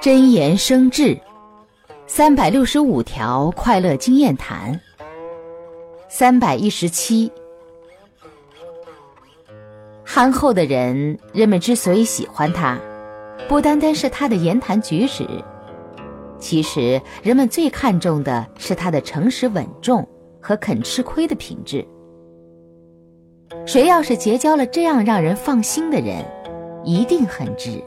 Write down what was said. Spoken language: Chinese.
真言生智三百六十五条快乐经验谈三百一十七。憨厚的人人们之所以喜欢他不单单是他的言谈举止其实人们最看重的是他的诚实稳重和肯吃亏的品质。谁要是结交了这样让人放心的人一定很值。